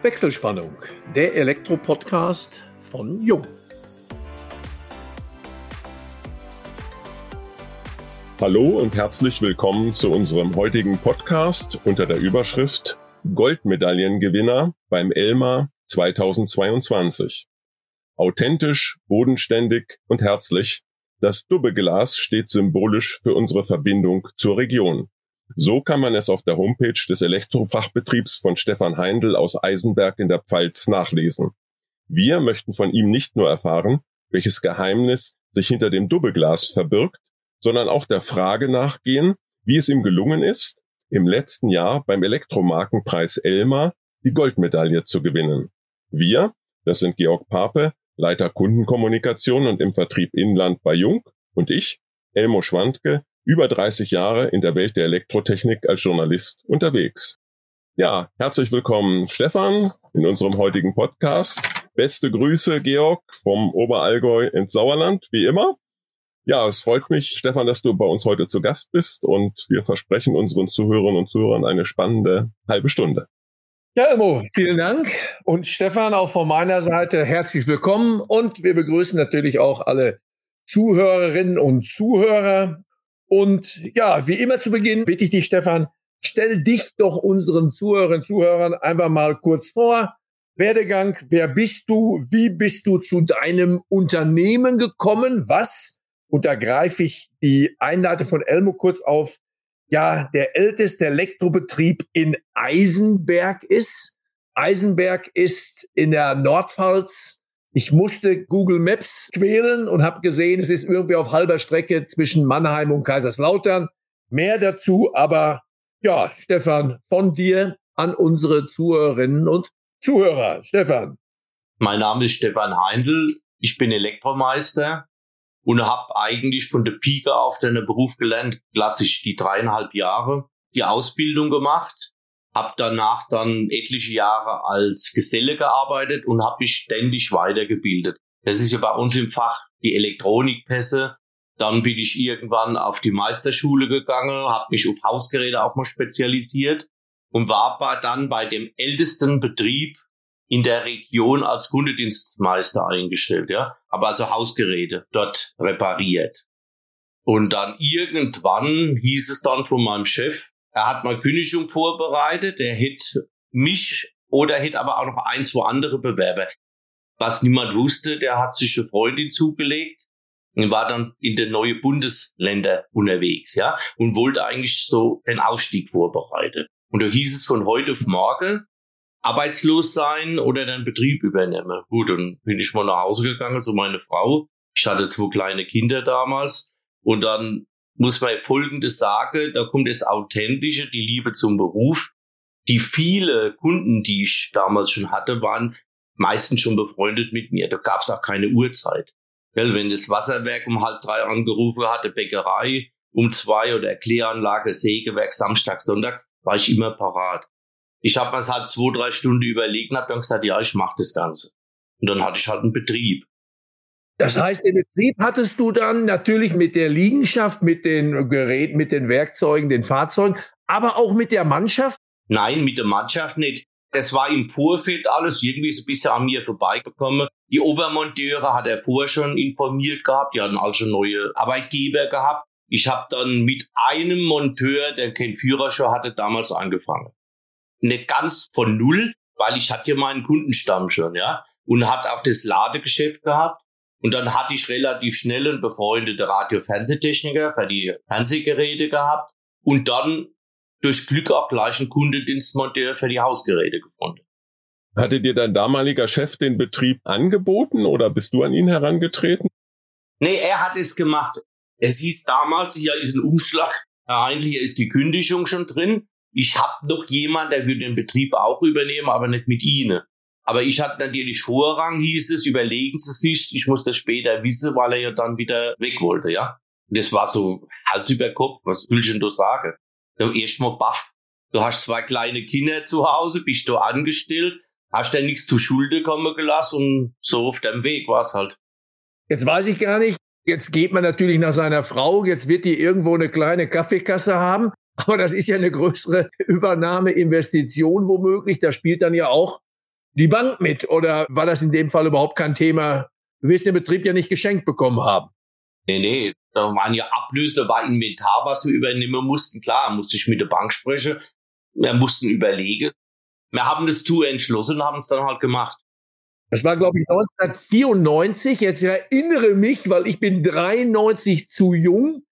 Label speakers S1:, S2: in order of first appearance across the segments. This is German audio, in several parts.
S1: Wechselspannung, der Elektro-Podcast von Jung.
S2: Hallo und herzlich willkommen zu unserem heutigen Podcast unter der Überschrift Goldmedaillengewinner beim Elmar 2022. Authentisch, bodenständig und herzlich. Das Dubbeglas steht symbolisch für unsere Verbindung zur Region. So kann man es auf der Homepage des Elektrofachbetriebs von Stefan Heindl aus Eisenberg in der Pfalz nachlesen. Wir möchten von ihm nicht nur erfahren, welches Geheimnis sich hinter dem Dubbeglas verbirgt, sondern auch der Frage nachgehen, wie es ihm gelungen ist, im letzten Jahr beim Elektromarkenpreis Elmar die Goldmedaille zu gewinnen. Wir, das sind Georg Pape, Leiter Kundenkommunikation und im Vertrieb Inland bei Jung und ich, Elmo Schwandke, über 30 Jahre in der Welt der Elektrotechnik als Journalist unterwegs. Ja, herzlich willkommen, Stefan, in unserem heutigen Podcast. Beste Grüße, Georg, vom Oberallgäu ins Sauerland, wie immer. Ja, es freut mich, Stefan, dass du bei uns heute zu Gast bist und wir versprechen unseren Zuhörerinnen und Zuhörern eine spannende halbe Stunde.
S1: Ja, Immo, vielen Dank. Und Stefan, auch von meiner Seite herzlich willkommen. Und wir begrüßen natürlich auch alle Zuhörerinnen und Zuhörer. Und ja, wie immer zu Beginn bitte ich dich, Stefan, stell dich doch unseren Zuhörerinnen und Zuhörern einfach mal kurz vor. Werdegang, wer bist du? Wie bist du zu deinem Unternehmen gekommen? Was, und da greife ich die Einleitung von Elmo kurz auf, ja, der älteste Elektrobetrieb in Eisenberg ist. Eisenberg ist in der Nordpfalz ich musste Google Maps quälen und habe gesehen, es ist irgendwie auf halber Strecke zwischen Mannheim und Kaiserslautern. Mehr dazu, aber ja, Stefan, von dir an unsere Zuhörerinnen und Zuhörer. Stefan.
S3: Mein Name ist Stefan Heindl. Ich bin Elektromeister und habe eigentlich von der Pike auf den Beruf gelernt, klassisch die dreieinhalb Jahre, die Ausbildung gemacht habe danach dann etliche Jahre als Geselle gearbeitet und habe mich ständig weitergebildet. Das ist ja bei uns im Fach die Elektronikpässe. Dann bin ich irgendwann auf die Meisterschule gegangen, habe mich auf Hausgeräte auch mal spezialisiert und war dann bei dem ältesten Betrieb in der Region als Kundedienstmeister eingestellt, ja, aber also Hausgeräte dort repariert. Und dann irgendwann hieß es dann von meinem Chef, er hat mal Kündigung vorbereitet, er hätte mich oder hätte aber auch noch ein, zwei andere Bewerber. Was niemand wusste, der hat sich eine Freundin zugelegt und war dann in den neue Bundesländer unterwegs, ja, und wollte eigentlich so den Ausstieg vorbereiten. Und da hieß es von heute auf morgen, arbeitslos sein oder den Betrieb übernehmen. Gut, dann bin ich mal nach Hause gegangen zu meiner Frau. Ich hatte zwei kleine Kinder damals. Und dann muss man Folgendes sagen, da kommt das Authentische, die Liebe zum Beruf. Die viele Kunden, die ich damals schon hatte, waren meistens schon befreundet mit mir. Da gab es auch keine Uhrzeit. wenn das Wasserwerk um halb drei angerufen hatte, Bäckerei um zwei oder Kläranlage, Sägewerk, Samstag, Sonntags, war ich immer parat. Ich habe mir halt zwei, drei Stunden überlegt und habe dann gesagt, ja, ich mache das Ganze. Und dann hatte ich halt einen Betrieb.
S1: Das heißt, den Betrieb hattest du dann natürlich mit der Liegenschaft, mit den Geräten, mit den Werkzeugen, den Fahrzeugen, aber auch mit der Mannschaft?
S3: Nein, mit der Mannschaft nicht. Das war im Vorfeld alles irgendwie so ein bisschen an mir vorbeigekommen. Die Obermonteure hat er vorher schon informiert gehabt. Die hatten also neue Arbeitgeber gehabt. Ich habe dann mit einem Monteur, der keinen Führerschein hatte, damals angefangen. Nicht ganz von null, weil ich hatte ja meinen Kundenstamm schon, ja. Und hat auch das Ladegeschäft gehabt. Und dann hatte ich relativ schnell einen befreundeten Radio-Fernsehtechniker für die Fernsehgeräte gehabt und dann durch Glück auch gleich einen Kundendienstmonteur für die Hausgeräte gefunden.
S2: Hatte dir dein damaliger Chef den Betrieb angeboten oder bist du an ihn herangetreten?
S3: Nee, er hat es gemacht. Es hieß damals, hier ist ein Umschlag, eigentlich ist die Kündigung schon drin. Ich habe noch jemand, der würde den Betrieb auch übernehmen, aber nicht mit Ihnen. Aber ich hatte natürlich Vorrang, hieß es, überlegen Sie sich, ich muss das später wissen, weil er ja dann wieder weg wollte, ja. Und das war so Hals über Kopf, was will ich denn da sagen? Da erst mal baff. Du hast zwei kleine Kinder zu Hause, bist du angestellt, hast dir nichts zu Schulde kommen gelassen und so auf dem Weg war's halt.
S1: Jetzt weiß ich gar nicht, jetzt geht man natürlich nach seiner Frau, jetzt wird die irgendwo eine kleine Kaffeekasse haben, aber das ist ja eine größere Übernahmeinvestition womöglich, da spielt dann ja auch die Bank mit oder war das in dem Fall überhaupt kein Thema? Du wirst den Betrieb ja nicht geschenkt bekommen haben.
S3: Nee, nee, da waren ja Ablöse, da war Inventar, was wir übernehmen mussten. Klar, musste ich mit der Bank sprechen. Wir mussten überlegen. Wir haben das zu entschlossen und haben es dann halt gemacht.
S1: Das war, glaube ich, 1994. Jetzt erinnere mich, weil ich bin 93 zu jung.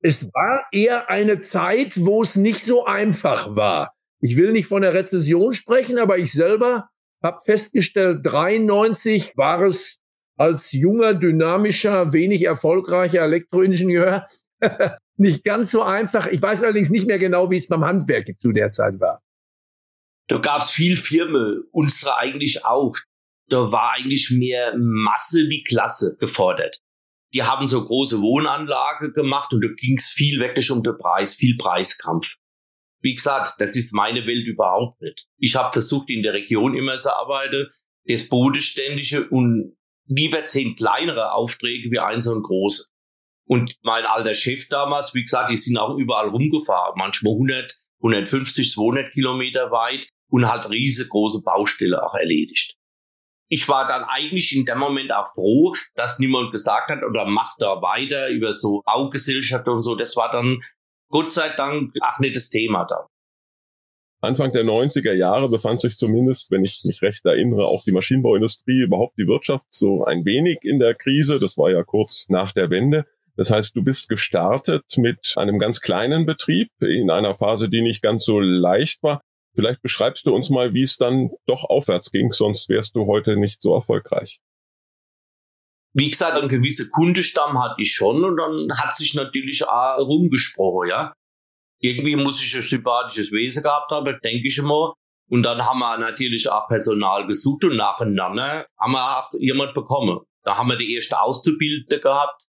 S1: Es war eher eine Zeit, wo es nicht so einfach war. Ich will nicht von der Rezession sprechen, aber ich selber habe festgestellt, 93 war es als junger, dynamischer, wenig erfolgreicher Elektroingenieur nicht ganz so einfach. Ich weiß allerdings nicht mehr genau, wie es beim Handwerk zu der Zeit war.
S3: Da gab es viel Firmen, unsere eigentlich auch. Da war eigentlich mehr Masse wie Klasse gefordert. Die haben so große Wohnanlage gemacht und da ging es viel wirklich um den Preis, viel Preiskampf. Wie gesagt, das ist meine Welt überhaupt nicht. Ich habe versucht, in der Region immer zu arbeiten, das Bodenständige und lieber zehn kleinere Aufträge wie ein so ein große. Und mein alter Chef damals, wie gesagt, die sind auch überall rumgefahren, manchmal 100, 150, 200 Kilometer weit und hat riesengroße Baustelle auch erledigt. Ich war dann eigentlich in dem Moment auch froh, dass niemand gesagt hat oder macht da weiter über so Baugesellschaft und so. Das war dann Gott sei Dank auch nicht das Thema dann.
S2: Anfang der 90er Jahre befand sich zumindest, wenn ich mich recht erinnere, auch die Maschinenbauindustrie, überhaupt die Wirtschaft so ein wenig in der Krise. Das war ja kurz nach der Wende. Das heißt, du bist gestartet mit einem ganz kleinen Betrieb in einer Phase, die nicht ganz so leicht war. Vielleicht beschreibst du uns mal, wie es dann doch aufwärts ging, sonst wärst du heute nicht so erfolgreich.
S3: Wie gesagt, ein gewisser Kundestamm hatte ich schon und dann hat sich natürlich auch rumgesprochen, ja irgendwie muss ich ein sympathisches Wesen gehabt haben, denke ich immer. Und dann haben wir natürlich auch Personal gesucht und nacheinander haben wir auch jemand bekommen. Da haben wir die erste Auszubildende gehabt,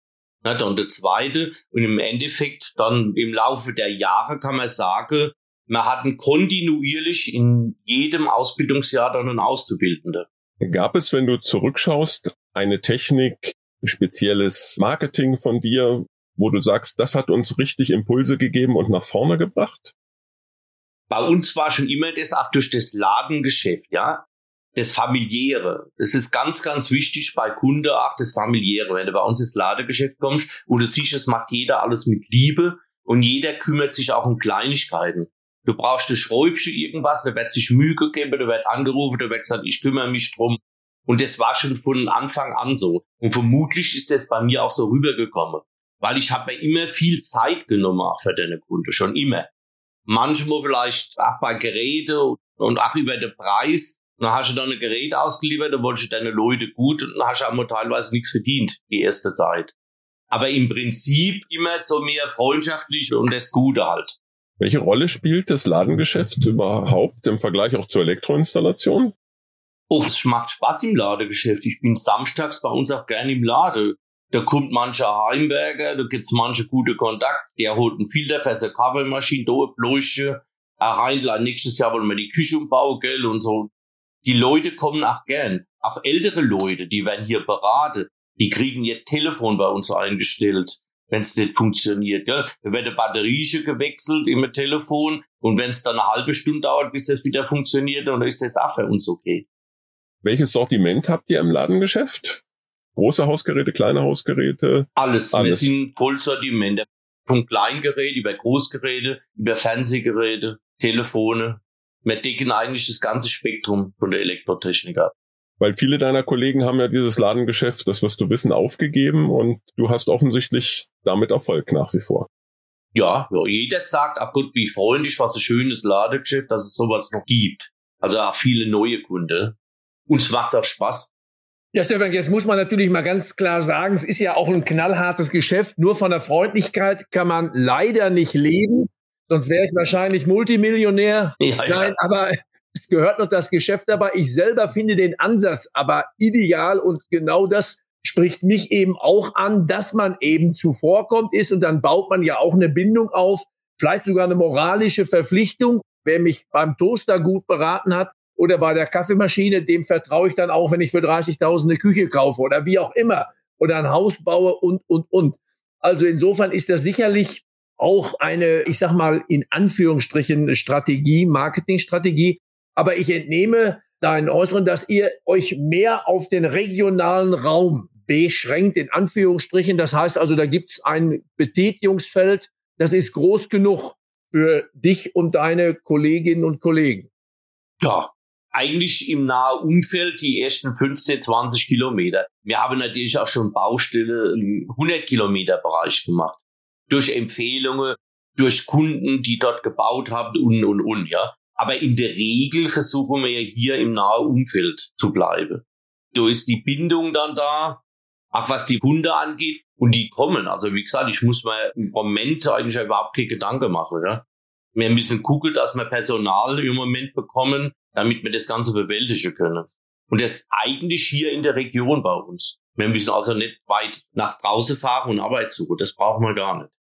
S3: ne, dann der zweite. Und im Endeffekt dann im Laufe der Jahre kann man sagen, wir hatten kontinuierlich in jedem Ausbildungsjahr dann einen Auszubildenden.
S2: Gab es, wenn du zurückschaust, eine Technik, spezielles Marketing von dir, wo du sagst, das hat uns richtig Impulse gegeben und nach vorne gebracht?
S3: Bei uns war schon immer das auch durch das Ladengeschäft, ja. Das familiäre. Das ist ganz, ganz wichtig bei Kunde auch das familiäre. Wenn du bei uns ins Ladegeschäft kommst und du siehst, es macht jeder alles mit Liebe und jeder kümmert sich auch um Kleinigkeiten. Du brauchst ein Schräubchen irgendwas, da wird sich Mühe gegeben, da wird angerufen, da wird gesagt, ich kümmere mich drum. Und das war schon von Anfang an so. Und vermutlich ist das bei mir auch so rübergekommen weil ich habe immer viel Zeit genommen auch für deine Kunden, schon immer. Manchmal vielleicht auch bei Geräten und auch über den Preis. Dann hast du dann ein Gerät ausgeliefert, dann wolltest du deine Leute gut und dann hast du auch mal teilweise nichts verdient, die erste Zeit. Aber im Prinzip immer so mehr freundschaftlich und das Gute halt.
S2: Welche Rolle spielt das Ladengeschäft überhaupt im Vergleich auch zur Elektroinstallation?
S3: Oh, es macht Spaß im Ladegeschäft. Ich bin samstags bei uns auch gerne im Lade. Da kommt mancher Heimberger, da gibt's manche gute Kontakt, der holt einen Filter für seine Kaffeemaschine, da eine Bläusche, er rein, nächstes Jahr wollen wir die Küche umbauen, gell, und so. Die Leute kommen auch gern. Auch ältere Leute, die werden hier beraten, die kriegen ihr Telefon bei uns eingestellt, wenn es nicht funktioniert, gell. Da wird eine Batterie gewechselt im Telefon und wenn es dann eine halbe Stunde dauert, bis das wieder funktioniert, dann ist das auch für uns okay.
S2: Welches Sortiment habt ihr im Ladengeschäft? Große Hausgeräte, kleine Hausgeräte?
S3: Alles. Alles. Wir sind Vollsortiment. Von Kleingerät über Großgeräte, über Fernsehgeräte, Telefone. Wir decken eigentlich das ganze Spektrum von der Elektrotechnik ab.
S2: Weil viele deiner Kollegen haben ja dieses Ladengeschäft, das wirst du wissen, aufgegeben und du hast offensichtlich damit Erfolg nach wie vor.
S3: Ja, ja jeder sagt, ach Gott, wie freundlich, was ein schönes Ladegeschäft, dass es sowas noch gibt. Also auch viele neue Kunden. Uns macht auch Spaß.
S1: Ja, Stefan, jetzt muss man natürlich mal ganz klar sagen, es ist ja auch ein knallhartes Geschäft. Nur von der Freundlichkeit kann man leider nicht leben. Sonst wäre ich wahrscheinlich Multimillionär. Ja, Nein, ja. aber es gehört noch das Geschäft dabei. Ich selber finde den Ansatz aber ideal und genau das spricht mich eben auch an, dass man eben zuvorkommt ist und dann baut man ja auch eine Bindung auf, vielleicht sogar eine moralische Verpflichtung. Wer mich beim Toaster gut beraten hat, oder bei der Kaffeemaschine, dem vertraue ich dann auch, wenn ich für 30.000 eine Küche kaufe oder wie auch immer oder ein Haus baue und, und, und. Also insofern ist das sicherlich auch eine, ich sag mal, in Anführungsstrichen Strategie, Marketingstrategie. Aber ich entnehme deinen Äußeren, dass ihr euch mehr auf den regionalen Raum beschränkt, in Anführungsstrichen. Das heißt also, da gibt's ein Betätigungsfeld, das ist groß genug für dich und deine Kolleginnen und Kollegen.
S3: Ja, eigentlich im nahen Umfeld die ersten 15, 20 Kilometer. Wir haben natürlich auch schon Baustelle im 100 Kilometer Bereich gemacht. Durch Empfehlungen, durch Kunden, die dort gebaut haben und, und, und, ja. Aber in der Regel versuchen wir ja hier im nahen Umfeld zu bleiben. Da ist die Bindung dann da, auch was die Hunde angeht. Und die kommen. Also wie gesagt, ich muss mir im Moment eigentlich überhaupt keine Gedanken machen. Ja. Wir müssen gucken, dass wir Personal im Moment bekommen, damit wir das Ganze bewältigen können. Und das eigentlich hier in der Region bei uns. Wir müssen also nicht weit nach draußen fahren und Arbeit suchen. Das brauchen wir gar nicht.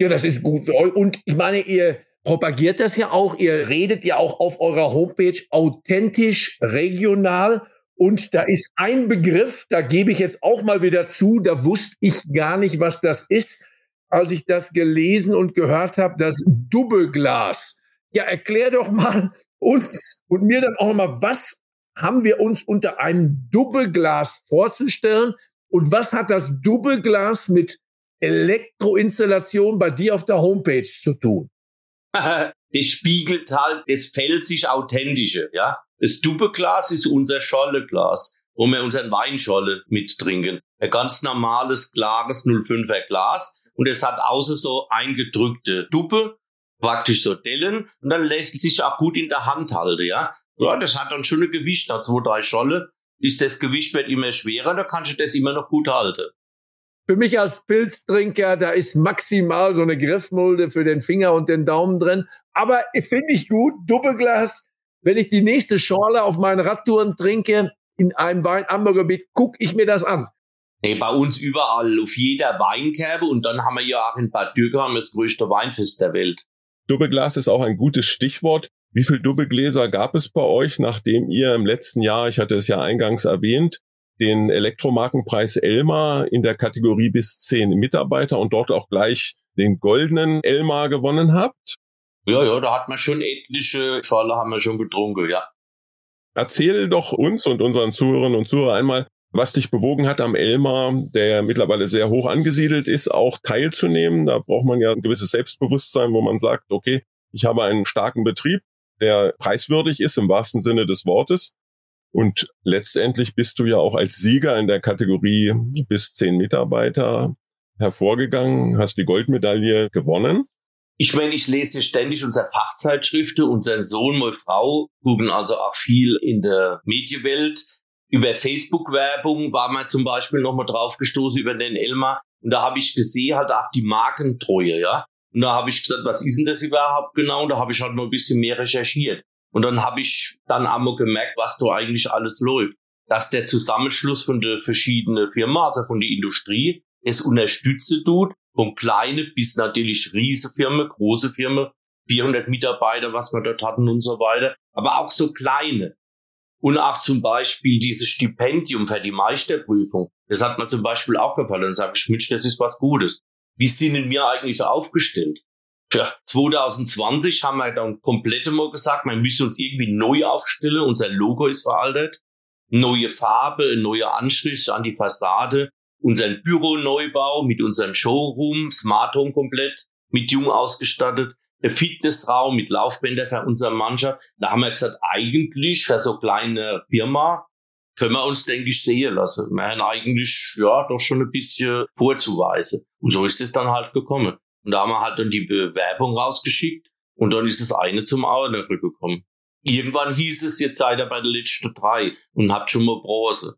S1: Ja, das ist gut. Und ich meine, ihr propagiert das ja auch. Ihr redet ja auch auf eurer Homepage authentisch, regional. Und da ist ein Begriff, da gebe ich jetzt auch mal wieder zu, da wusste ich gar nicht, was das ist, als ich das gelesen und gehört habe, das Doubleglas. Ja, erklär doch mal uns und mir dann auch mal, was haben wir uns unter einem Doubleglas vorzustellen und was hat das Doubleglas mit Elektroinstallation bei dir auf der Homepage zu tun?
S3: das spiegelt halt das pfälzisch Authentische, ja. Das Doubleglas ist unser Scholleglas, wo wir unseren Weinscholle mittrinken. Ein ganz normales, klares 05er Glas. Und es hat außer so eingedrückte Duppe, praktisch so Dellen. Und dann lässt sich auch gut in der Hand halten, ja. Ja, das hat dann schon ein Gewicht. Nach zwei, drei Scholle ist das Gewicht wird immer schwerer, da kannst du das immer noch gut halten.
S1: Für mich als Pilztrinker, da ist maximal so eine Griffmulde für den Finger und den Daumen drin. Aber finde ich gut, Doppelglas. Wenn ich die nächste Schorle auf meinen Radtouren trinke, in einem Weinanbaugebiet, gucke ich mir das an.
S3: Nee, bei uns überall, auf jeder Weinkerbe und dann haben wir ja auch in Bad Dürkheim das größte Weinfest der Welt.
S2: Doppelglas ist auch ein gutes Stichwort. Wie viel Doppelgläser gab es bei euch, nachdem ihr im letzten Jahr, ich hatte es ja eingangs erwähnt, den Elektromarkenpreis Elmar in der Kategorie bis zehn Mitarbeiter und dort auch gleich den goldenen Elmar gewonnen habt?
S3: Ja, ja, da hat man schon etliche Schale haben wir schon getrunken, ja.
S2: Erzähl doch uns und unseren Zuhörerinnen und Zuhörern einmal, was dich bewogen hat, am Elmar, der mittlerweile sehr hoch angesiedelt ist, auch teilzunehmen. Da braucht man ja ein gewisses Selbstbewusstsein, wo man sagt, okay, ich habe einen starken Betrieb, der preiswürdig ist im wahrsten Sinne des Wortes. Und letztendlich bist du ja auch als Sieger in der Kategorie bis zehn Mitarbeiter hervorgegangen, hast die Goldmedaille gewonnen.
S3: Ich meine, ich lese ständig unsere Fachzeitschriften. Unser Sohn, meine Frau gucken also auch viel in der Medienwelt. Über Facebook-Werbung war man zum Beispiel nochmal draufgestoßen über den Elmar. Und da habe ich gesehen, halt auch die Markentreue, ja. Und da habe ich gesagt, was ist denn das überhaupt genau? Und da habe ich halt noch ein bisschen mehr recherchiert. Und dann habe ich dann einmal gemerkt, was da eigentlich alles läuft. Dass der Zusammenschluss von der verschiedenen Firmen, also von der Industrie, es unterstützen tut, von kleine bis natürlich riesige Firmen, große Firmen, 400 Mitarbeiter, was wir dort hatten und so weiter, aber auch so kleine. Und auch zum Beispiel dieses Stipendium für die Meisterprüfung. Das hat mir zum Beispiel auch gefallen. Dann sage ich, Mensch, das ist was Gutes. Wie sind wir eigentlich aufgestellt? Für 2020 haben wir dann komplett immer gesagt, wir müssen uns irgendwie neu aufstellen. Unser Logo ist veraltet. Neue Farbe, neue Anschrift an die Fassade. Unseren Büroneubau mit unserem Showroom, Smart Home komplett, mit Jung ausgestattet. Fitnessraum mit Laufbänder für unsere Mannschaft. Da haben wir gesagt, eigentlich für so kleine Firma können wir uns, denke ich, sehen lassen. Wir haben eigentlich, ja, doch schon ein bisschen vorzuweisen. Und so ist es dann halt gekommen. Und da haben wir halt dann die Bewerbung rausgeschickt und dann ist das eine zum anderen gekommen. Irgendwann hieß es, jetzt seid ihr bei der letzten drei und habt schon mal Bronze.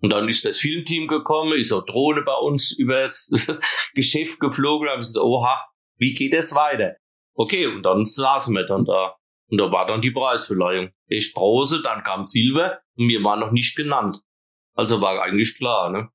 S3: Und dann ist das Filmteam gekommen, ist auch Drohne bei uns über das Geschäft geflogen haben gesagt, oha, wie geht es weiter? Okay, und dann saßen wir dann da. Und da war dann die Preisverleihung. Erst Bronze, dann kam Silber und wir waren noch nicht genannt. Also war eigentlich klar, ne?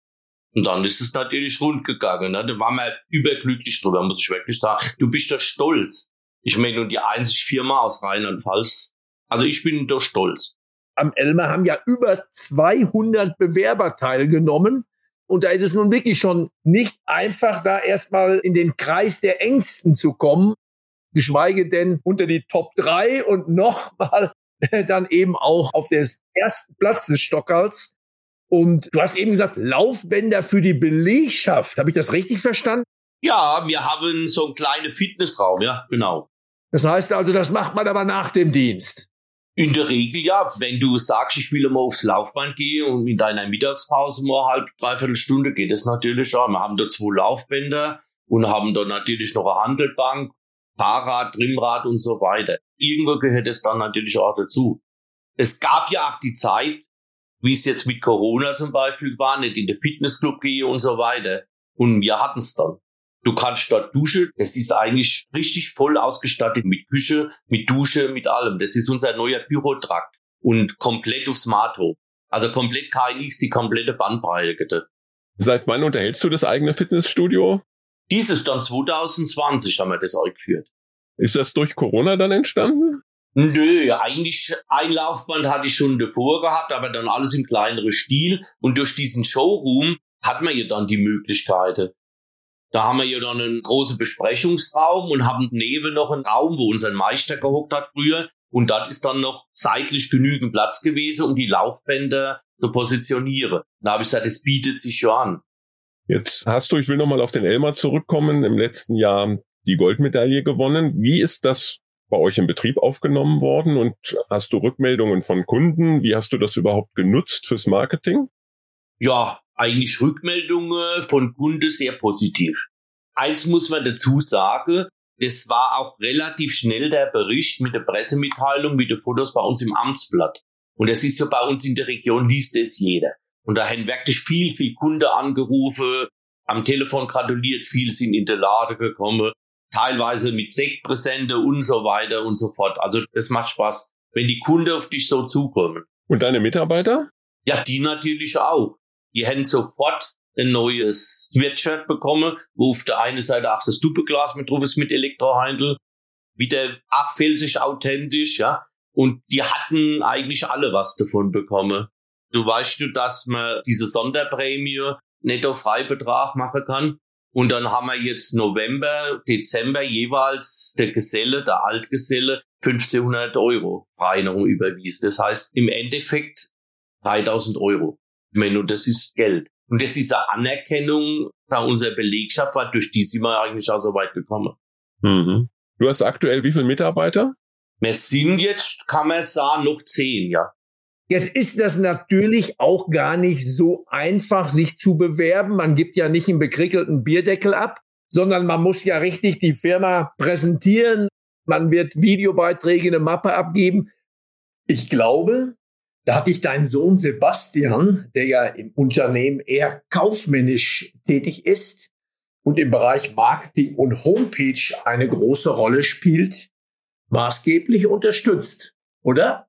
S3: Und dann ist es natürlich rund gegangen. Ne? Da waren wir überglücklich drüber, muss ich wirklich sagen. Du bist da stolz. Ich meine, nur die einzige Firma aus Rheinland-Pfalz. Also ich bin da stolz.
S1: Am Elmer haben ja über 200 Bewerber teilgenommen. Und da ist es nun wirklich schon nicht einfach, da erstmal in den Kreis der Ängsten zu kommen, geschweige denn unter die Top 3 und nochmal dann eben auch auf den ersten Platz des Stockerls. Und du hast eben gesagt, Laufbänder für die Belegschaft. Habe ich das richtig verstanden?
S3: Ja, wir haben so einen kleinen Fitnessraum, ja, genau.
S1: Das heißt also, das macht man aber nach dem Dienst.
S3: In der Regel ja. Wenn du sagst, ich will mal aufs Laufband gehen und in deiner Mittagspause mal halb, dreiviertel Stunde geht es natürlich schon. Wir haben da zwei Laufbänder und haben da natürlich noch eine Handelbank, Fahrrad, Trimmrad und so weiter. Irgendwo gehört es dann natürlich auch dazu. Es gab ja auch die Zeit, wie es jetzt mit Corona zum Beispiel war, nicht in den Fitnessclub gehe und so weiter. Und wir hatten es dann. Du kannst dort duschen. Das ist eigentlich richtig voll ausgestattet mit Küche, mit Dusche, mit allem. Das ist unser neuer Bürotrakt und komplett auf Smart Home. Also komplett KNX, die komplette Bandbreite.
S2: Seit wann unterhältst du das eigene Fitnessstudio?
S3: Dieses dann 2020 haben wir das eingeführt.
S2: Ist das durch Corona dann entstanden?
S3: Nö, eigentlich ein Laufband hatte ich schon davor gehabt, aber dann alles im kleineren Stil. Und durch diesen Showroom hat man ja dann die Möglichkeiten. Da haben wir ja dann einen großen Besprechungsraum und haben neben noch einen Raum, wo unser Meister gehockt hat früher. Und dort ist dann noch zeitlich genügend Platz gewesen, um die Laufbänder zu positionieren. Da habe ich gesagt, es bietet sich schon an.
S2: Jetzt hast du, ich will nochmal auf den Elmar zurückkommen, im letzten Jahr die Goldmedaille gewonnen. Wie ist das bei euch im Betrieb aufgenommen worden und hast du Rückmeldungen von Kunden? Wie hast du das überhaupt genutzt fürs Marketing?
S3: Ja, eigentlich Rückmeldungen von Kunden sehr positiv. Eins muss man dazu sagen, das war auch relativ schnell der Bericht mit der Pressemitteilung, mit den Fotos bei uns im Amtsblatt. Und das ist so bei uns in der Region, liest es jeder. Und da haben wirklich viel, viel Kunde angerufen, am Telefon gratuliert, viel sind in der Lade gekommen, teilweise mit Sektpräsente und so weiter und so fort. Also das macht Spaß, wenn die Kunden auf dich so zukommen.
S2: Und deine Mitarbeiter?
S3: Ja, die natürlich auch die hätten sofort ein neues Sweatshirt bekommen, wo auf der einen Seite auch das Doppelglas mit drauf ist mit Elektrohandel, wieder abfälsig authentisch, ja. Und die hatten eigentlich alle was davon bekommen. Du weißt du, dass man diese Sonderprämie netto Freibetrag machen kann. Und dann haben wir jetzt November, Dezember jeweils der Geselle, der Altgeselle, 1500 Euro noch überwiesen. Das heißt im Endeffekt 3000 Euro. Menno, das ist Geld. Und das ist eine Anerkennung bei unserer Belegschaft, war durch die sind wir eigentlich auch so weit gekommen.
S2: Mhm. Du hast aktuell wie viele Mitarbeiter?
S3: Wir sind jetzt, kann man sagen, noch zehn, ja.
S1: Jetzt ist das natürlich auch gar nicht so einfach, sich zu bewerben. Man gibt ja nicht einen bekrickelten Bierdeckel ab, sondern man muss ja richtig die Firma präsentieren. Man wird Videobeiträge, eine Mappe abgeben. Ich glaube, da hatte ich deinen Sohn Sebastian, der ja im Unternehmen eher kaufmännisch tätig ist und im Bereich Marketing und Homepage eine große Rolle spielt, maßgeblich unterstützt, oder?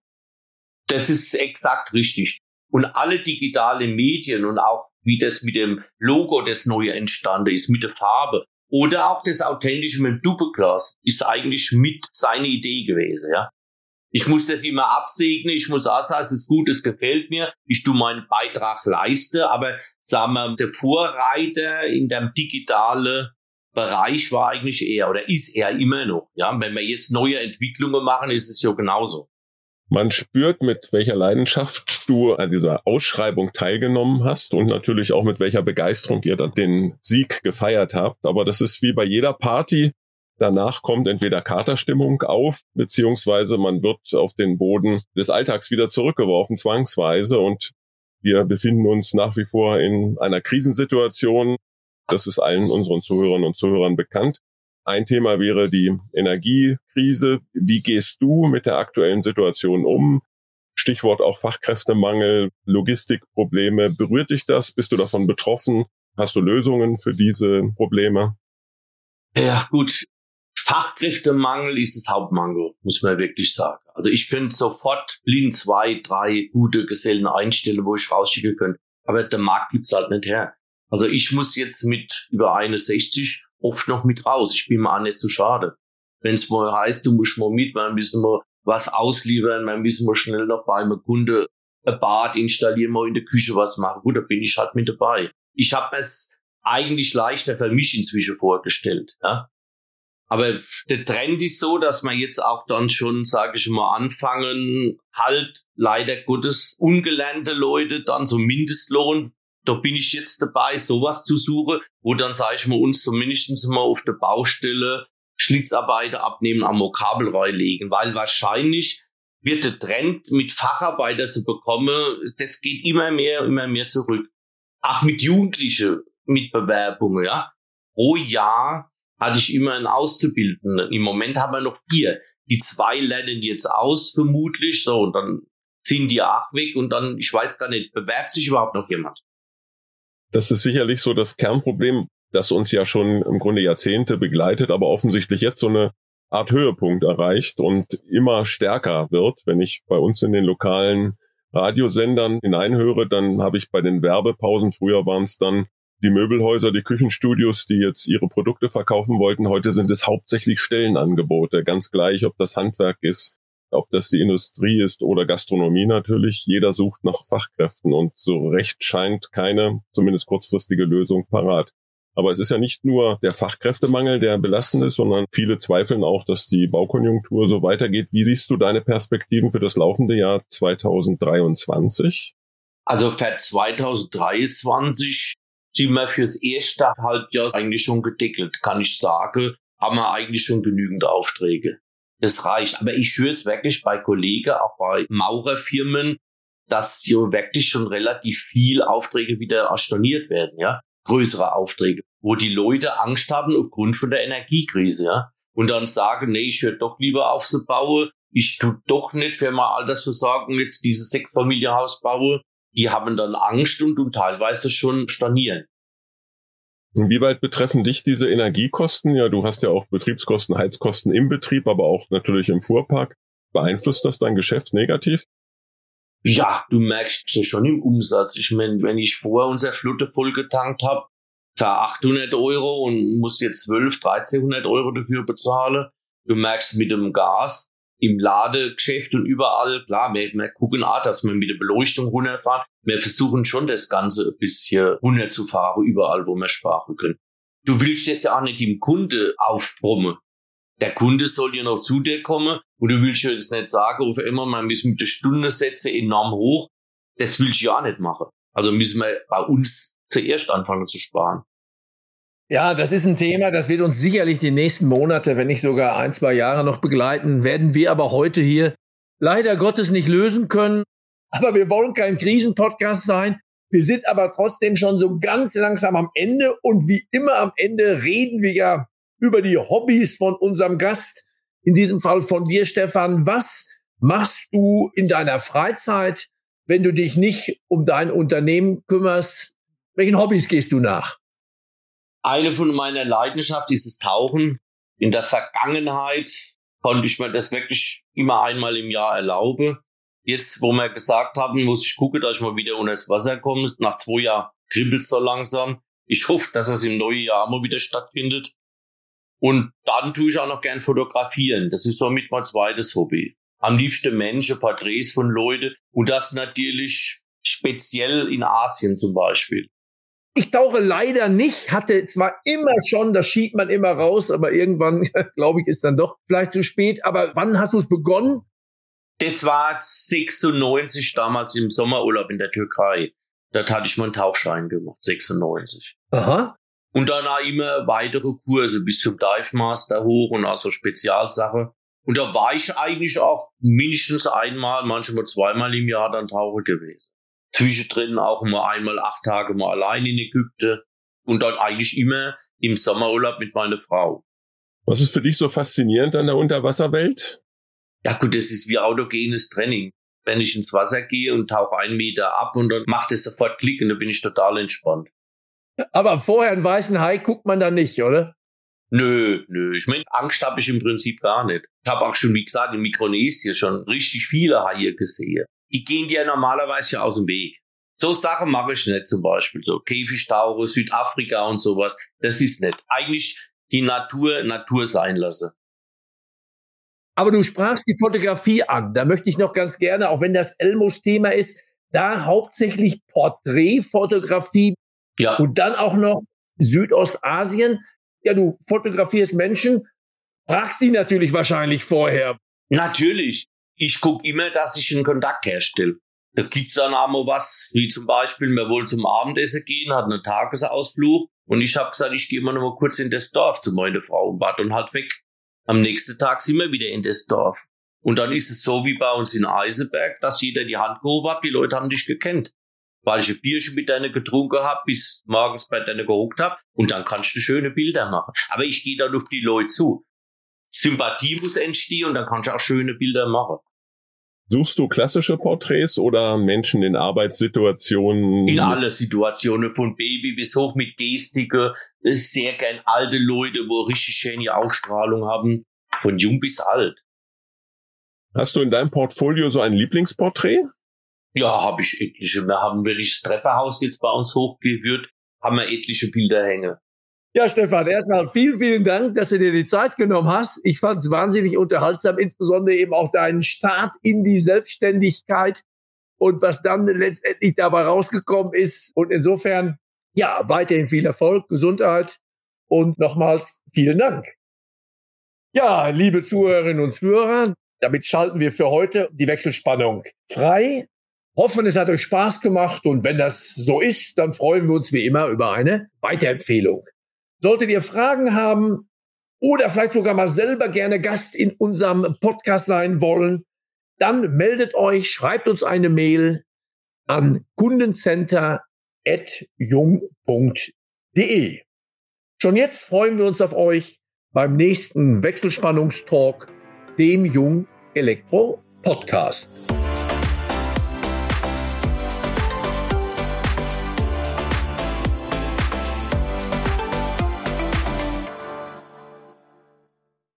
S3: Das ist exakt richtig. Und alle digitale Medien und auch wie das mit dem Logo das neue entstanden ist, mit der Farbe oder auch das authentische mit dem Doppelglas ist eigentlich mit seine Idee gewesen, ja. Ich muss das immer absegnen, ich muss auch sagen, es ist gut, es gefällt mir, ich tu meinen Beitrag leiste, aber sagen wir, der Vorreiter in dem digitalen Bereich war eigentlich er oder ist er immer noch. Ja, wenn wir jetzt neue Entwicklungen machen, ist es ja genauso.
S2: Man spürt, mit welcher Leidenschaft du an dieser Ausschreibung teilgenommen hast und natürlich auch mit welcher Begeisterung ihr dann den Sieg gefeiert habt. Aber das ist wie bei jeder Party. Danach kommt entweder Katerstimmung auf, beziehungsweise man wird auf den Boden des Alltags wieder zurückgeworfen, zwangsweise. Und wir befinden uns nach wie vor in einer Krisensituation. Das ist allen unseren Zuhörern und Zuhörern bekannt. Ein Thema wäre die Energiekrise. Wie gehst du mit der aktuellen Situation um? Stichwort auch Fachkräftemangel, Logistikprobleme. Berührt dich das? Bist du davon betroffen? Hast du Lösungen für diese Probleme?
S3: Ja, gut. Fachkräftemangel ist das Hauptmangel, muss man wirklich sagen. Also ich könnte sofort blind zwei, drei gute Gesellen einstellen, wo ich rausschicken könnte. Aber der Markt gibt's halt nicht her. Also ich muss jetzt mit über 61 oft noch mit raus. Ich bin mir auch nicht zu schade. Wenn es mal heißt, du musst mal mit, dann müssen wir was ausliefern, dann müssen wir schnell noch bei einem Kunde ein Bad installieren, mal in der Küche was machen. Gut, da bin ich halt mit dabei. Ich habe es eigentlich leichter für mich inzwischen vorgestellt. Ja? Aber der Trend ist so, dass man jetzt auch dann schon, sage ich mal, anfangen, halt leider Gottes ungelernte Leute dann so Mindestlohn. Da bin ich jetzt dabei, sowas zu suchen, wo dann, sage ich mal, uns zumindest mal auf der Baustelle Schlitzarbeiter abnehmen, am Kabelreihe legen, weil wahrscheinlich wird der Trend mit Facharbeiter zu bekommen, das geht immer mehr, immer mehr zurück. Ach, mit Jugendlichen, mit Bewerbungen, ja. Pro Jahr hatte ich immer einen Auszubildenden. Im Moment haben wir noch vier. Die zwei lernen jetzt aus, vermutlich, so, und dann ziehen die auch weg und dann, ich weiß gar nicht, bewerbt sich überhaupt noch jemand?
S2: Das ist sicherlich so das Kernproblem, das uns ja schon im Grunde Jahrzehnte begleitet, aber offensichtlich jetzt so eine Art Höhepunkt erreicht und immer stärker wird. Wenn ich bei uns in den lokalen Radiosendern hineinhöre, dann habe ich bei den Werbepausen, früher waren es dann die Möbelhäuser, die Küchenstudios, die jetzt ihre Produkte verkaufen wollten. Heute sind es hauptsächlich Stellenangebote. Ganz gleich, ob das Handwerk ist, ob das die Industrie ist oder Gastronomie natürlich. Jeder sucht nach Fachkräften und so recht scheint keine, zumindest kurzfristige Lösung parat. Aber es ist ja nicht nur der Fachkräftemangel, der belastend ist, sondern viele zweifeln auch, dass die Baukonjunktur so weitergeht. Wie siehst du deine Perspektiven für das laufende Jahr 2023?
S3: Also für 2023 sind wir fürs erste Halbjahr eigentlich schon gedeckelt, kann ich sagen. Haben wir eigentlich schon genügend Aufträge. Das reicht. Aber ich höre es wirklich bei Kollegen, auch bei Maurerfirmen, dass hier wirklich schon relativ viel Aufträge wieder storniert werden, ja. Größere Aufträge wo die Leute Angst haben aufgrund von der Energiekrise, ja. Und dann sagen, nee, ich höre doch lieber auf zu bauen. Ich tu doch nicht für mein Altersversorgung jetzt dieses Sechsfamilienhaus baue. Die haben dann Angst und, und teilweise schon stornieren.
S2: Inwieweit betreffen dich diese Energiekosten? Ja, du hast ja auch Betriebskosten, Heizkosten im Betrieb, aber auch natürlich im Fuhrpark. Beeinflusst das dein Geschäft negativ?
S3: Ja, du merkst es schon im Umsatz. Ich meine, wenn ich vorher unsere Flotte vollgetankt habe, für 800 Euro und muss jetzt 12, 1300 Euro dafür bezahlen. Du merkst mit dem Gas im Ladegeschäft und überall, klar, wir, wir gucken auch, dass wir mit der Beleuchtung runterfahren. Wir versuchen schon das Ganze ein bisschen runterzufahren, überall, wo wir sparen können. Du willst das ja auch nicht dem Kunde aufbrummen. Der Kunde soll ja noch zu dir kommen und du willst ja jetzt nicht sagen, auf immer, man muss mit der Stundensätze enorm hoch. Das willst du ja auch nicht machen. Also müssen wir bei uns zuerst anfangen zu sparen.
S1: Ja, das ist ein Thema, das wird uns sicherlich die nächsten Monate, wenn nicht sogar ein, zwei Jahre noch begleiten, werden wir aber heute hier leider Gottes nicht lösen können. Aber wir wollen kein Krisenpodcast sein. Wir sind aber trotzdem schon so ganz langsam am Ende und wie immer am Ende reden wir ja über die Hobbys von unserem Gast, in diesem Fall von dir, Stefan. Was machst du in deiner Freizeit, wenn du dich nicht um dein Unternehmen kümmerst? Welchen Hobbys gehst du nach?
S3: Eine von meiner Leidenschaft ist das Tauchen. In der Vergangenheit konnte ich mir das wirklich immer einmal im Jahr erlauben. Jetzt, wo wir gesagt haben, muss ich gucken, dass ich mal wieder unter das Wasser komme. Nach zwei Jahren kribbelt es so langsam. Ich hoffe, dass es im neuen Jahr mal wieder stattfindet. Und dann tue ich auch noch gern fotografieren. Das ist somit mein zweites Hobby. Am liebsten Menschen, Porträts von Leuten. Und das natürlich speziell in Asien zum Beispiel.
S1: Ich tauche leider nicht, hatte zwar immer schon, das schiebt man immer raus, aber irgendwann, glaube ich, ist dann doch vielleicht zu spät. Aber wann hast du es begonnen?
S3: Das war 96 damals im Sommerurlaub in der Türkei. Dort hatte ich meinen Tauchschein gemacht, 96.
S1: Aha.
S3: Und danach immer weitere Kurse bis zum Dive Master hoch und auch so Spezialsache. Und da war ich eigentlich auch mindestens einmal, manchmal zweimal im Jahr dann Taucher gewesen zwischendrin auch mal einmal acht Tage mal allein in Ägypten und dann eigentlich immer im Sommerurlaub mit meiner Frau.
S2: Was ist für dich so faszinierend an der Unterwasserwelt?
S3: Ja gut, das ist wie autogenes Training. Wenn ich ins Wasser gehe und tauche einen Meter ab und dann macht es sofort Klick und dann bin ich total entspannt.
S1: Aber vorher einen weißen Hai guckt man da nicht, oder?
S3: Nö, nö. Ich meine, Angst habe ich im Prinzip gar nicht. Ich habe auch schon, wie gesagt, in Mikronesien schon richtig viele Haie gesehen die gehen dir normalerweise ja aus dem Weg. So Sachen mache ich nicht zum Beispiel. So Käfigtauche, Südafrika und sowas. Das ist nicht. Eigentlich die Natur Natur sein lasse.
S1: Aber du sprachst die Fotografie an. Da möchte ich noch ganz gerne, auch wenn das Elmos-Thema ist, da hauptsächlich Porträtfotografie ja. und dann auch noch Südostasien. Ja, du fotografierst Menschen fragst die natürlich wahrscheinlich vorher.
S3: Natürlich. Ich guck immer, dass ich einen Kontakt herstelle. Da gibt's dann einmal was, wie zum Beispiel, wir wollen zum Abendessen gehen, hat einen Tagesausflug und ich habe gesagt, ich gehe mal noch mal kurz in das Dorf zu meiner Frau und war dann halt weg. Am nächsten Tag sind wir wieder in das Dorf. Und dann ist es so wie bei uns in Eisenberg, dass jeder die Hand gehoben hat, die Leute haben dich gekannt. Weil ich ein Bierchen mit deiner getrunken hab, bis morgens bei deiner gehuckt hab und dann kannst du schöne Bilder machen. Aber ich gehe dann auf die Leute zu. Sympathie muss entstehen und dann kannst du auch schöne Bilder machen.
S2: Suchst du klassische Porträts oder Menschen in Arbeitssituationen?
S3: In alle Situationen, von Baby bis hoch mit Gestike. Sehr gern alte Leute, wo richtig schöne Ausstrahlung haben. Von jung bis alt.
S2: Hast du in deinem Portfolio so ein Lieblingsporträt?
S3: Ja, habe ich etliche. Wir haben wirklich das Treppenhaus jetzt bei uns hochgeführt, haben wir etliche Bilder hängen.
S1: Ja, Stefan, erstmal vielen, vielen Dank, dass du dir die Zeit genommen hast. Ich fand es wahnsinnig unterhaltsam, insbesondere eben auch deinen Start in die Selbstständigkeit und was dann letztendlich dabei rausgekommen ist. Und insofern, ja, weiterhin viel Erfolg, Gesundheit und nochmals vielen Dank. Ja, liebe Zuhörerinnen und Zuhörer, damit schalten wir für heute die Wechselspannung frei. Hoffen, es hat euch Spaß gemacht und wenn das so ist, dann freuen wir uns wie immer über eine Weiterempfehlung. Solltet ihr Fragen haben oder vielleicht sogar mal selber gerne Gast in unserem Podcast sein wollen, dann meldet euch, schreibt uns eine Mail an kundencenter.jung.de. Schon jetzt freuen wir uns auf euch beim nächsten Wechselspannungstalk dem Jung Elektro Podcast.